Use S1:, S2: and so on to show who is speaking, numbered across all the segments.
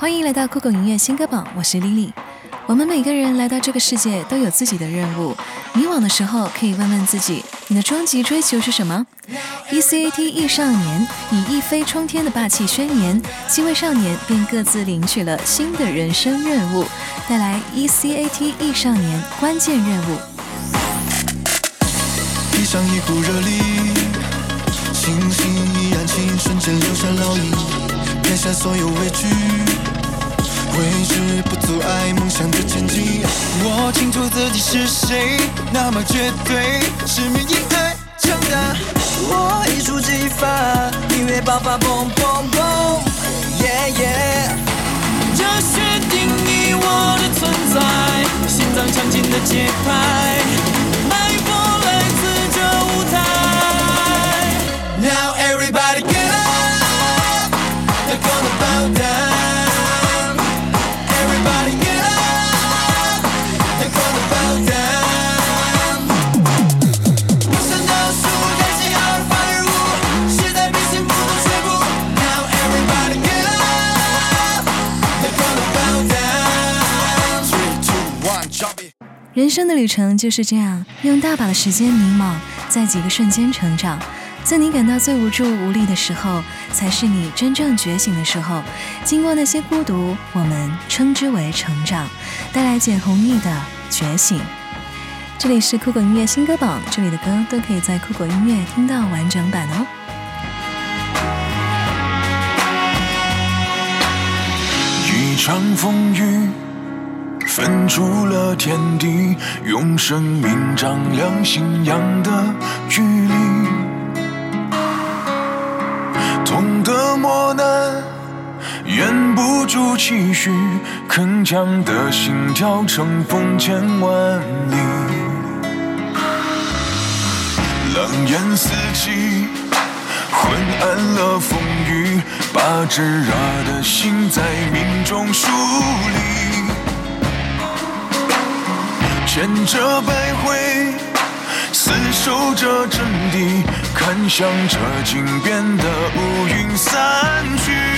S1: 欢迎来到酷狗音乐新歌榜，我是 Lily。我们每个人来到这个世界都有自己的任务，迷惘的时候可以问问自己，你的终极追求是什么？ECAT 艺少年以一飞冲天的霸气宣言，七位少年便各自领取了新的人生任务，带来 ECAT 艺少年关键任务。
S2: 披上一股热力，星星一暗青，瞬间留下烙印，撇下所有畏惧。为之不阻碍梦想的前进。我清楚自己是谁，那么绝对是免疫太强大。我一触即发，音乐爆发，boom boom boom，yeah yeah。这是定义我的存在，心脏强劲的节拍，
S1: 人生的旅程就是这样，用大把的时间迷茫，在几个瞬间成长。在你感到最无助无力的时候，才是你真正觉醒的时候。经过那些孤独，我们称之为成长，带来简弘毅的觉醒。这里是酷狗音乐新歌榜，这里的歌都可以在酷狗音乐听到完整版哦。
S2: 一场风雨，分出了天地，用生命丈量信仰的距离。痛的磨难，掩不住期许，铿锵的心跳乘风千万里。冷眼四季，昏暗了风雨，把炙热的心在命中树立。千折百回，厮守着阵地，看向这惊变的乌云散去。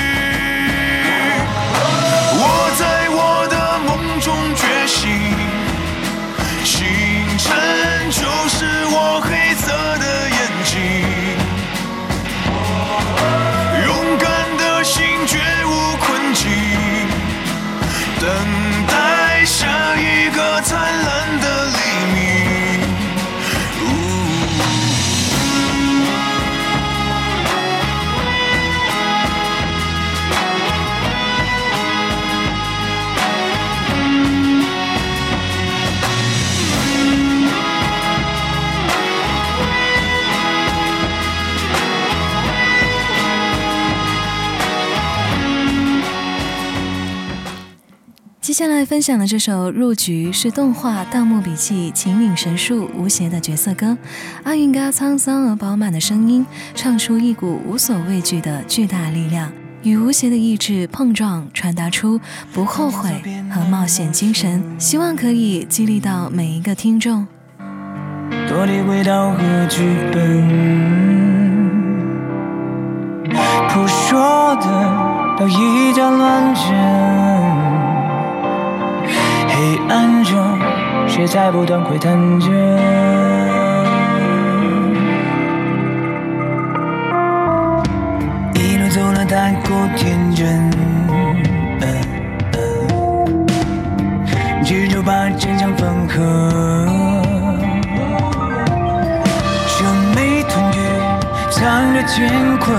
S2: 下
S1: 来分享的这首《入局》是动画《盗墓笔记》秦岭神树吴邪的角色歌，阿云嘎沧桑而饱满的声音，唱出一股无所畏惧的巨大力量，与吴邪的意志碰撞，传达出不后悔和冒险精神，希望可以激励到每一个听众。
S3: 多的味道和剧本，扑朔的都一家乱真。谁在不断窥探着？一路走了太过天真，执着把真相缝合。这枚痛觉藏着乾坤，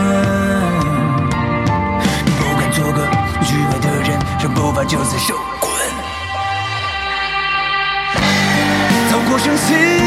S3: 不敢做个局外的人，这步伐就此受生死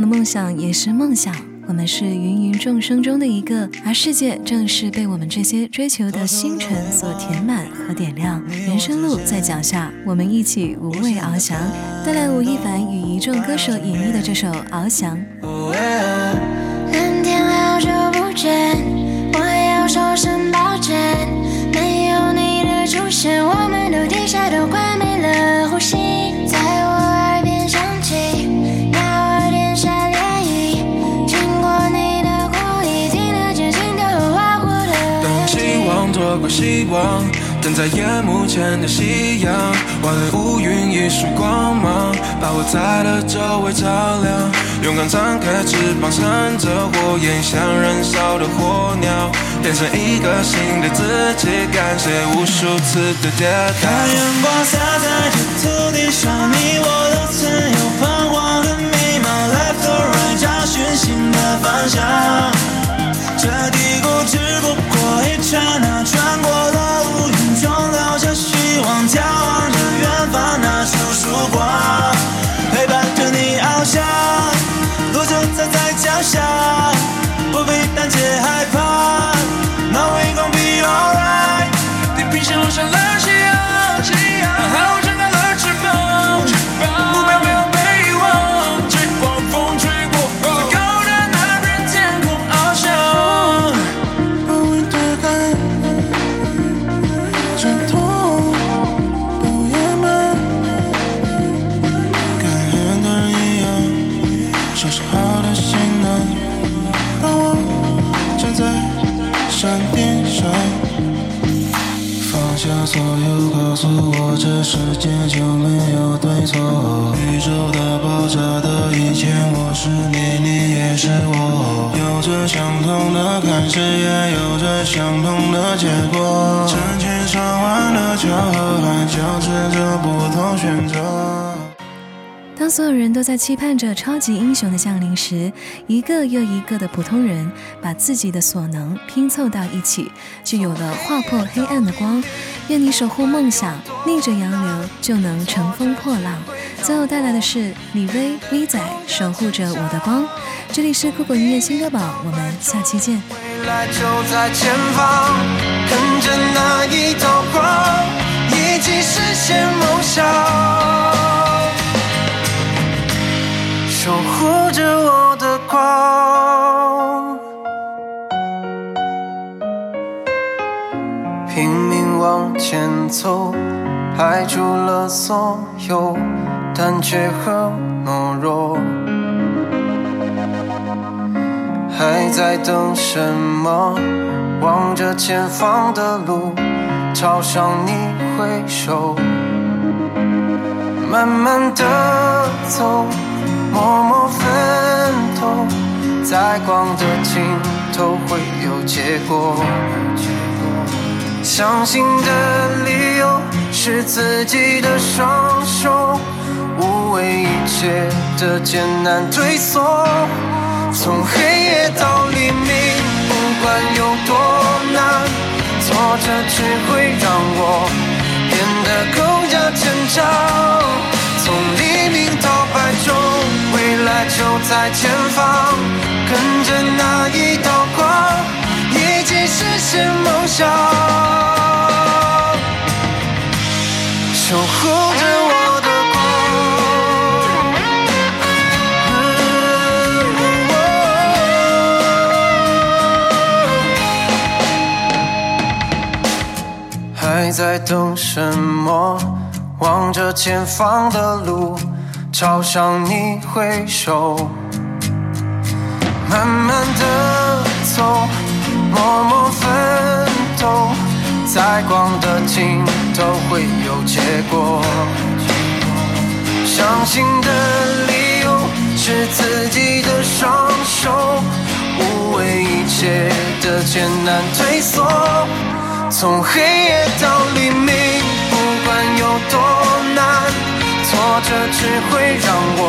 S3: 的
S1: 梦想也是梦想，我们是芸芸众生中的一个，而世界正是被我们这些追求的星辰所填满和点亮。人生路在脚下，我们一起无畏翱翔。带来吴亦凡与一众歌手演绎的这首《翱翔》。
S4: 希望，等在夜幕前的夕阳，万里乌云一束光芒，把我在的周围照亮。勇敢张开翅膀，乘着火焰，像燃烧的火鸟，变成一个新的自己。感谢无数次的跌倒。
S3: 看阳光洒在这土地上，你我都曾有彷徨和迷茫。Left or right，找寻新的方向。这低谷只不
S5: 收拾好的行囊，让我站在山顶上，放下所有，告诉我这世界就没有对错。宇宙大爆炸的一天，我是你，你也是我，有着相同的开始，也有着相同的结果。成千上万的巧合，还交织着不同选择。
S1: 当所有人都在期盼着超级英雄的降临时，一个又一个的普通人把自己的所能拼凑到一起，就有了划破黑暗的光。愿你守护梦想，逆着洋流就能乘风破浪。最后带来的是李威 V 仔守护着我的光。这里是酷狗音乐新歌榜，我们下期见。
S5: 未来就在前方，跟着那一道光，排除了所有胆怯和懦弱。还在等什么？望着前方的路，朝向你挥手，慢慢的走，默默奋斗，在光的尽头会有结果。相信的理由是自己的双手，无畏一切的艰难退缩。从黑夜到黎明，不管有多难，挫折只会让我变得更加坚强。从黎明到白昼，未来就在前方，现梦想，守护着我的光。还在等什么？望着前方的路，朝向你挥手，慢慢的走，默默奋斗，在光的尽头会有结果。相信的理由是自己的双手，无畏一切的艰难退缩。从黑夜到黎明，不管有多难，挫折只会让我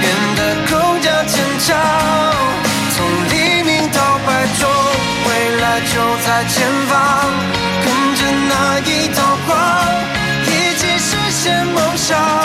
S5: 变得更加坚强。从黎明爱中，未来就在前方，跟着那一道光，一起实现梦想。